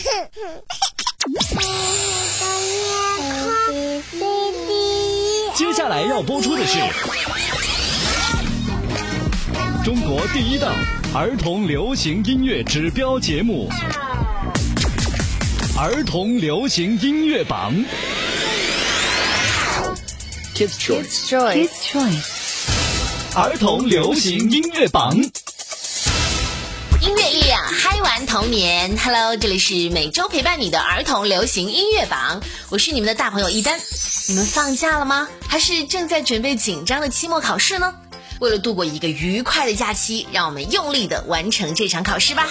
接下来要播出的是中国第一档儿童流行音乐指标节目——儿童流行音乐榜。Kids Choice，Kids Choice，儿童流行音乐榜。童年。Hello，这里是每周陪伴你的儿童流行音乐榜，我是你们的大朋友一丹。你们放假了吗？还是正在准备紧张的期末考试呢？为了度过一个愉快的假期，让我们用力的完成这场考试吧。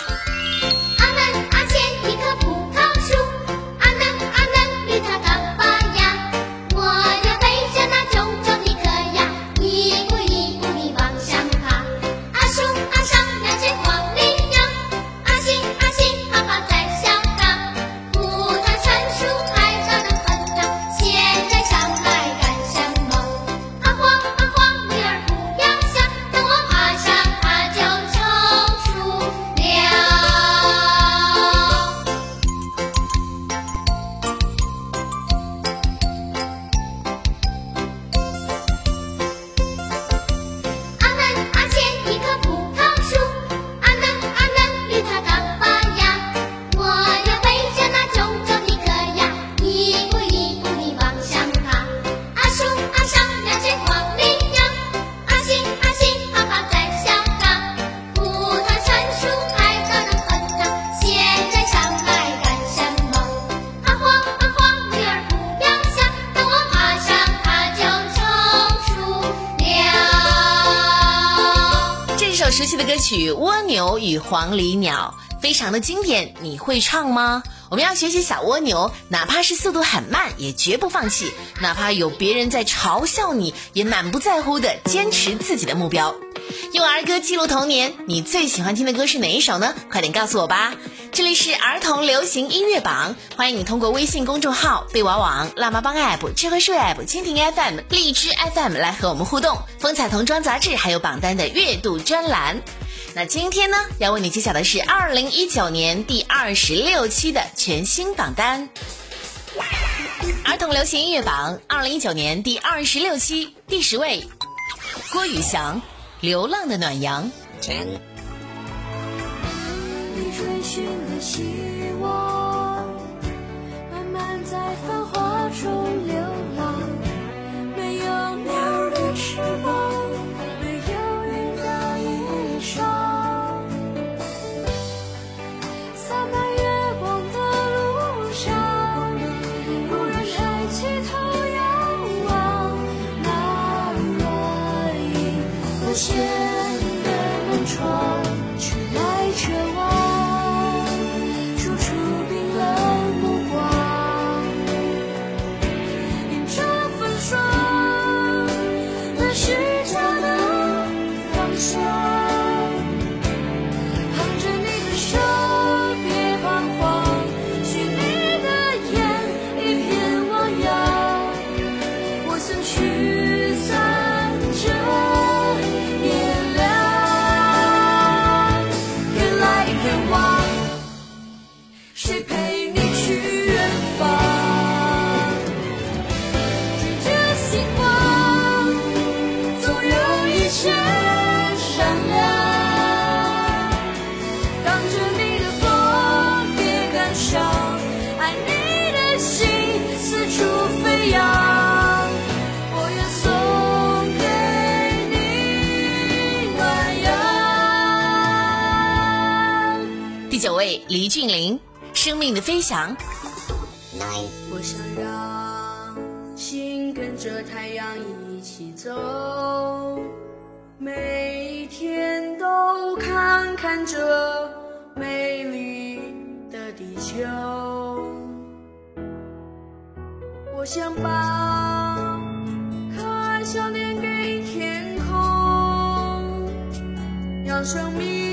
曲《蜗牛与黄鹂鸟》非常的经典，你会唱吗？我们要学习小蜗牛，哪怕是速度很慢，也绝不放弃；哪怕有别人在嘲笑你，也满不在乎的坚持自己的目标。用儿歌记录童年，你最喜欢听的歌是哪一首呢？快点告诉我吧！这里是儿童流行音乐榜，欢迎你通过微信公众号、贝娃网、辣妈帮 App、智慧树 App、蜻蜓 FM、荔枝 FM 来和我们互动。风采童装杂志还有榜单的月度专栏。那今天呢，要为你揭晓的是二零一九年第二十六期的全新榜单。儿童流行音乐榜二零一九年第二十六期第十位，郭宇翔《流浪的暖阳》。你追寻的希望，在繁华中流浪。没有鸟的翅膀，银和弦的门窗，却来者黎俊霖《生命的飞翔》。我想让心跟着太阳一起走，每一天都看看这美丽的地球。我想把可爱笑脸给天空，让生命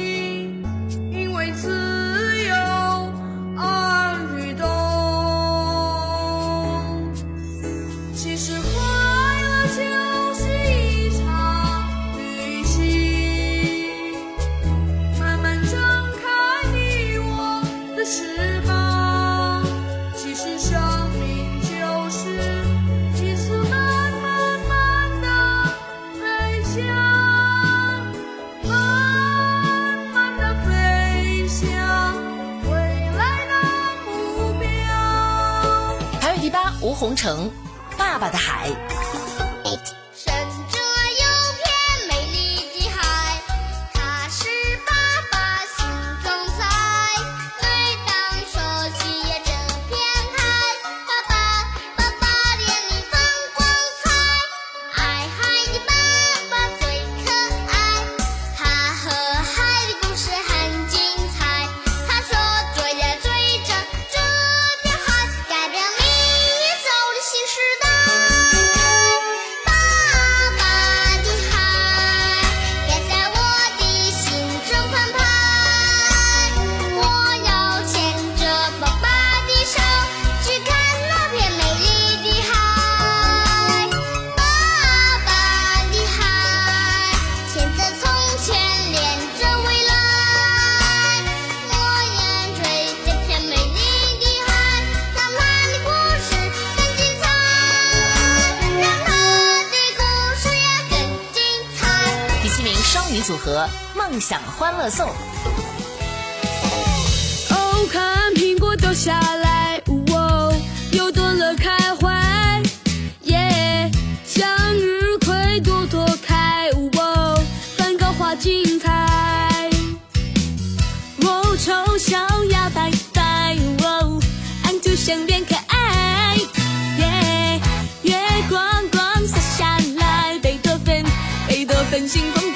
成，《爸爸的海》。组合《梦想欢乐颂》。哦，看苹果掉下来，哦，又多了开怀，耶！向日葵朵朵开，哦，梵高画精彩。哦，丑小鸭拜拜，哦，安徒生变可爱，耶！月光光洒下来，贝多芬，贝多芬心澎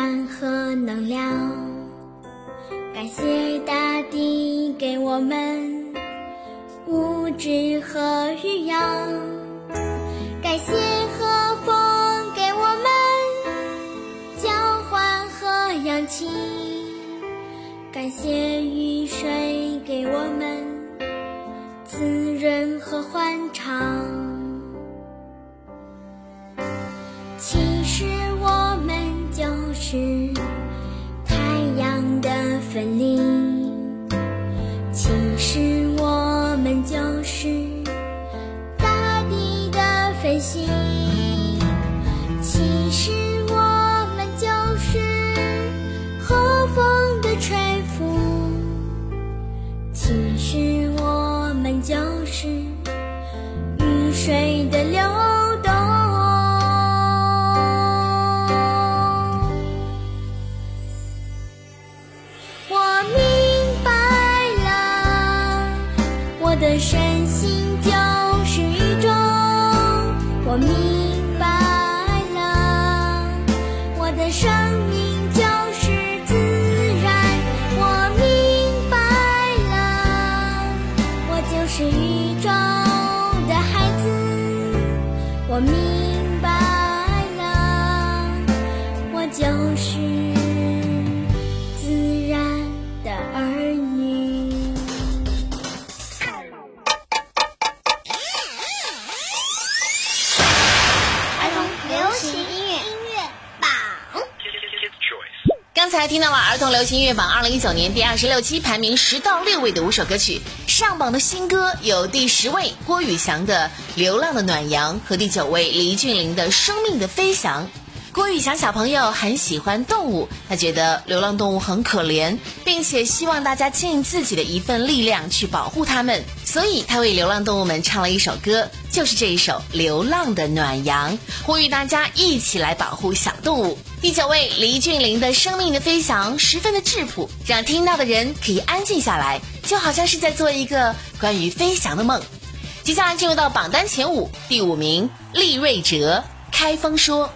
温暖和能量，感谢大地给我们物质和育养，感谢和风给我们交换和氧气，感谢雨水给我们滋润和欢畅。才听到了儿童流行音乐榜二零一九年第二十六期排名十到六位的五首歌曲，上榜的新歌有第十位郭宇翔的《流浪的暖阳》和第九位黎俊林的《生命的飞翔》。郭宇翔小朋友很喜欢动物，他觉得流浪动物很可怜，并且希望大家尽自己的一份力量去保护它们，所以他为流浪动物们唱了一首歌，就是这一首《流浪的暖阳》，呼吁大家一起来保护小动物。第九位，黎俊林的生命的飞翔十分的质朴，让听到的人可以安静下来，就好像是在做一个关于飞翔的梦。接下来进入到榜单前五，第五名，利瑞哲，开封说。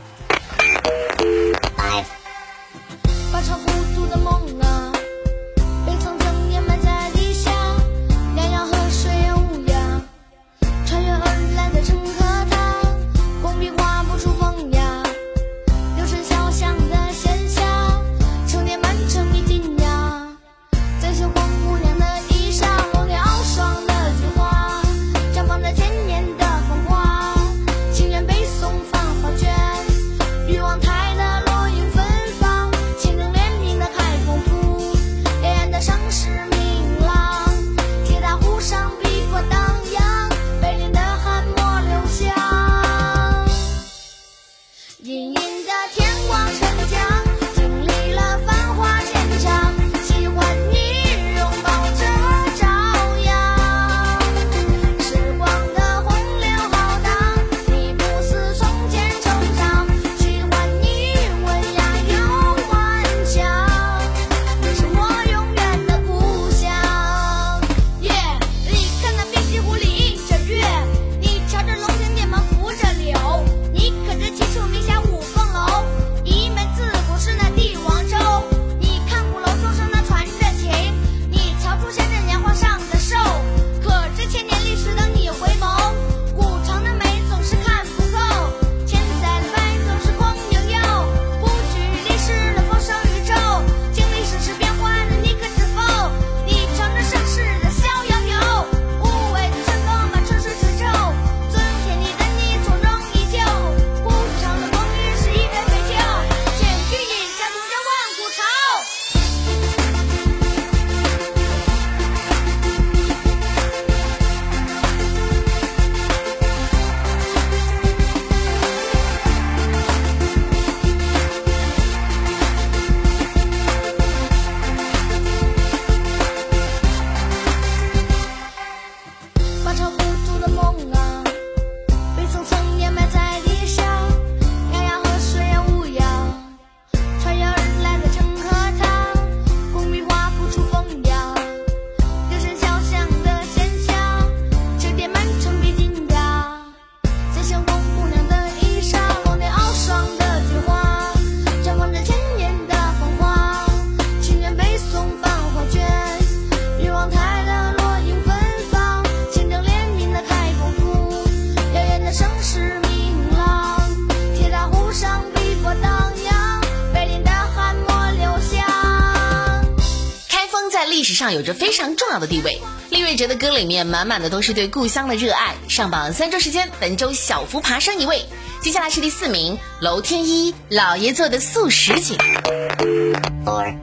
有着非常重要的地位。李瑞哲的歌里面满满的都是对故乡的热爱。上榜三周时间，本周小幅爬升一位。接下来是第四名，楼天一，老爷做的素食锦。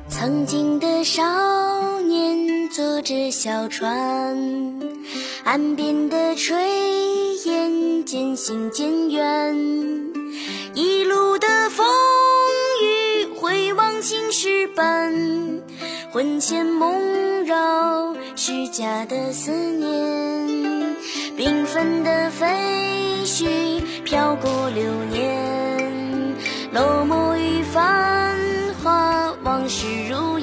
曾经的少年坐着小船，岸边的炊烟渐行渐远，一路的风雨回望青石板。魂牵梦绕，虚假的思念，缤纷的飞絮飘过流年，落寞与繁华，往事如烟。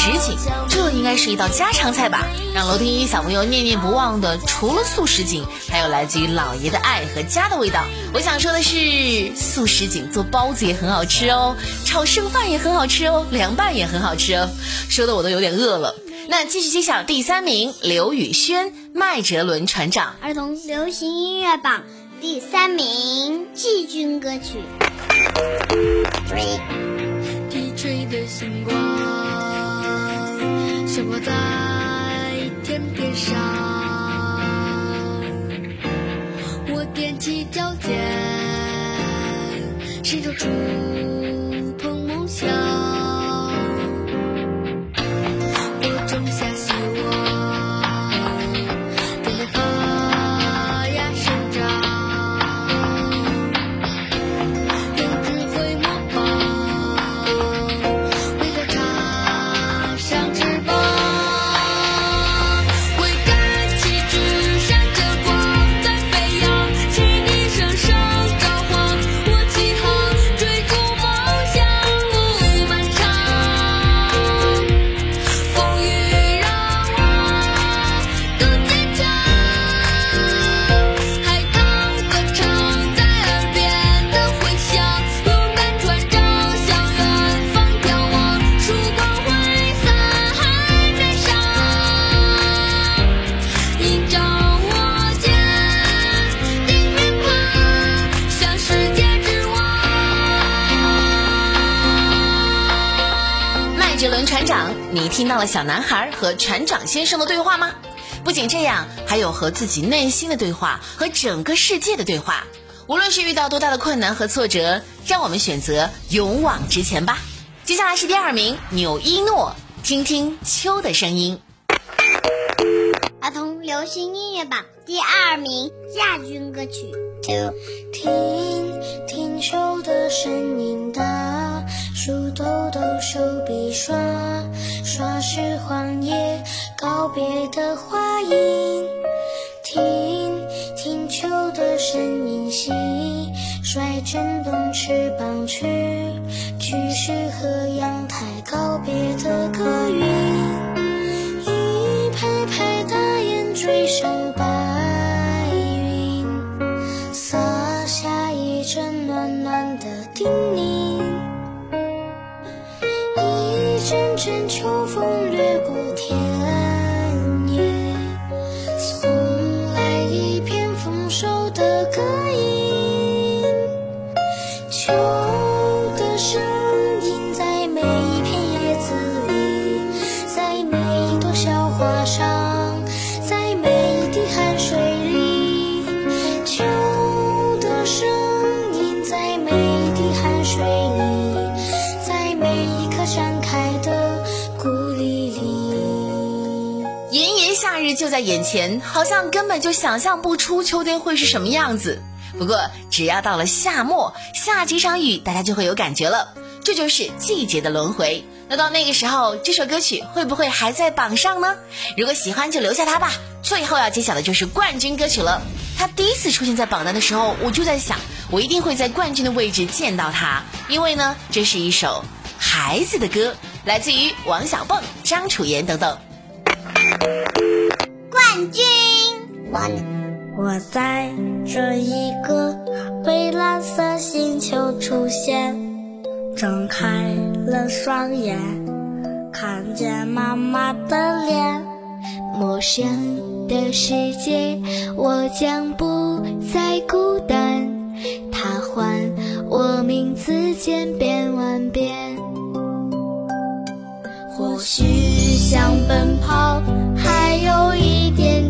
什锦，这应该是一道家常菜吧？让楼天一小朋友念念不忘的，除了素什锦，还有来自于姥爷的爱和家的味道。我想说的是，素什锦做包子也很好吃哦，炒剩饭也很好吃哦，凉拌也很好吃哦，说的我都有点饿了。那继续揭晓第三名，刘宇轩《麦哲伦船长》。儿童流行音乐榜第三名季军歌曲。Three 低垂的星光，悬挂在天边上。我踮起脚尖，伸手触望。麦哲伦船长，你听到了小男孩和船长先生的对话吗？不仅这样，还有和自己内心的对话，和整个世界的对话。无论是遇到多大的困难和挫折，让我们选择勇往直前吧。接下来是第二名，纽伊诺，听听秋的声音。儿童流行音乐榜第二名亚军歌曲。听听秋的声音，大树抖抖手臂刷，刷是黄叶告别的话音。听听秋的声音，蟋蟀振动翅膀去，去是和阳台告别的夏日就在眼前，好像根本就想象不出秋天会是什么样子。不过，只要到了夏末，下几场雨，大家就会有感觉了。这就是季节的轮回。那到那个时候，这首歌曲会不会还在榜上呢？如果喜欢就留下它吧。最后要揭晓的就是冠军歌曲了。它第一次出现在榜单的时候，我就在想，我一定会在冠军的位置见到它，因为呢，这是一首孩子的歌，来自于王小蹦、张楚言等等。冠军。我在这一个蔚蓝色星球出现，睁开了双眼，看见妈妈的脸。陌生的世界，我将不再孤单。他唤我名字千变万变。或许想奔跑，还有一点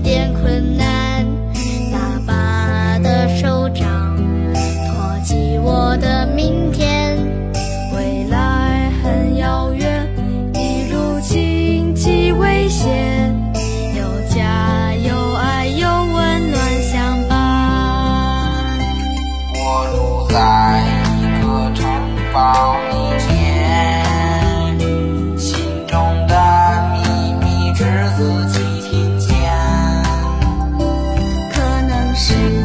Thanks.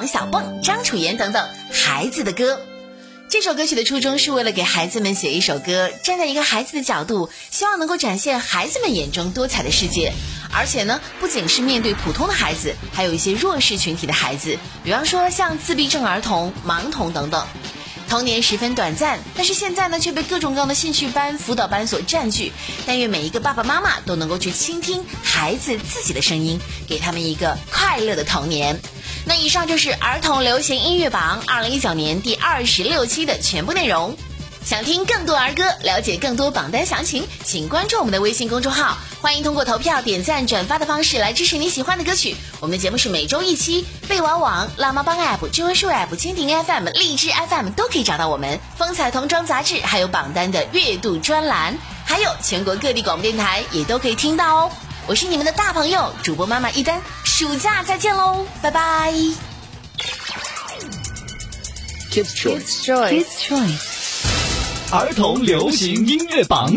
王小蹦、张楚妍等等，《孩子的歌》。这首歌曲的初衷是为了给孩子们写一首歌，站在一个孩子的角度，希望能够展现孩子们眼中多彩的世界。而且呢，不仅是面对普通的孩子，还有一些弱势群体的孩子，比方说像自闭症儿童、盲童等等。童年十分短暂，但是现在呢却被各种各样的兴趣班、辅导班所占据。但愿每一个爸爸妈妈都能够去倾听孩子自己的声音，给他们一个快乐的童年。那以上就是儿童流行音乐榜二零一九年第二十六期的全部内容。想听更多儿歌，了解更多榜单详情，请关注我们的微信公众号。欢迎通过投票、点赞、转发的方式来支持你喜欢的歌曲。我们的节目是每周一期，贝瓦网、辣妈帮 App、智慧树 App、蜻蜓 FM、荔枝 FM 都可以找到我们。风采童装杂志还有榜单的月度专栏，还有全国各地广播电台也都可以听到哦。我是你们的大朋友主播妈妈一丹，暑假再见喽，拜拜。Kids Choice Kids Choice. 儿童流行音乐榜。